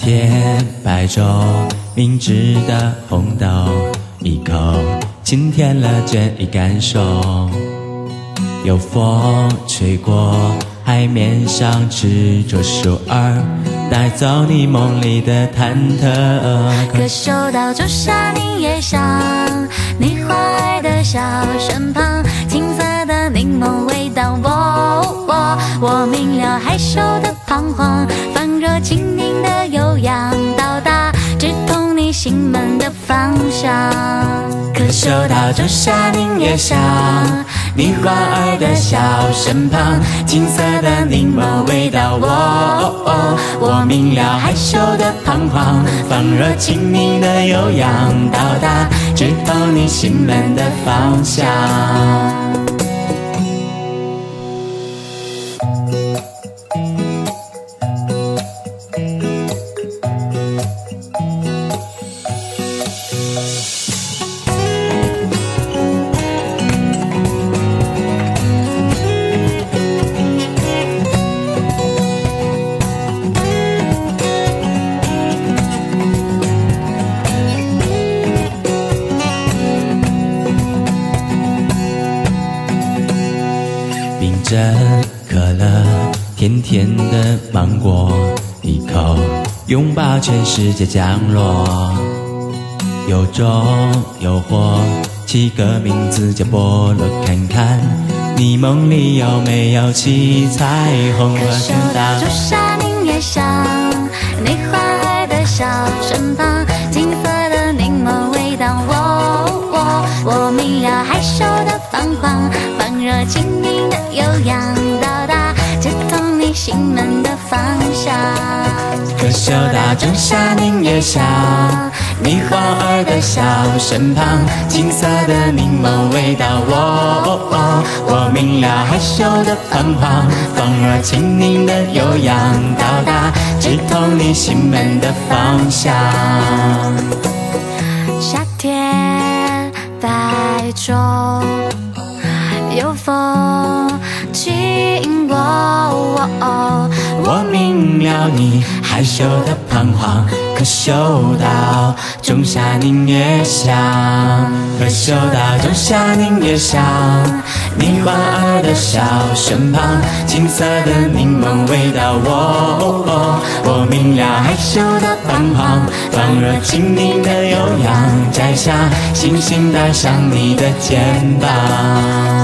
天白粥，明治的红豆，一口清甜了倦意感受。有风吹过海面上，执着手儿，带走你梦里的忐忑。可嗅到仲夏柠叶香，你花儿的小身旁，青色的柠檬味道。我我我明了害羞的彷徨，放热轻盈的悠扬，到达直通你心门的方向。可嗅到仲夏柠叶香，你花儿的小身旁，青色的柠檬味道。我我明了害羞的彷徨，仿若轻盈的悠扬，到达直通你心门的方向。冰镇可乐，甜甜的芒果，一口拥抱全世界降落。有种诱惑，起个名字叫菠萝，看看你梦里有没有七彩虹可嗅到仲夏柠叶香，你花儿的小身旁，金色的柠檬味道。我我我明了害羞的彷徨，放热轻悠扬，到达直通你心门的方向。可嗅到仲夏柠叶香，你花儿的笑身旁，青色的柠檬味道。我我明了害羞的彷徨，风儿轻盈的悠扬，到达直通你心门的方向。夏天白昼，有风经过。我明了你害羞的彷徨，可嗅到仲夏柠叶香，可嗅到仲夏柠叶香，你莞尔的笑身旁，青色的柠檬味道。我我明了害羞的彷徨，仿若轻盈的悠扬，摘下星星戴上你的肩膀。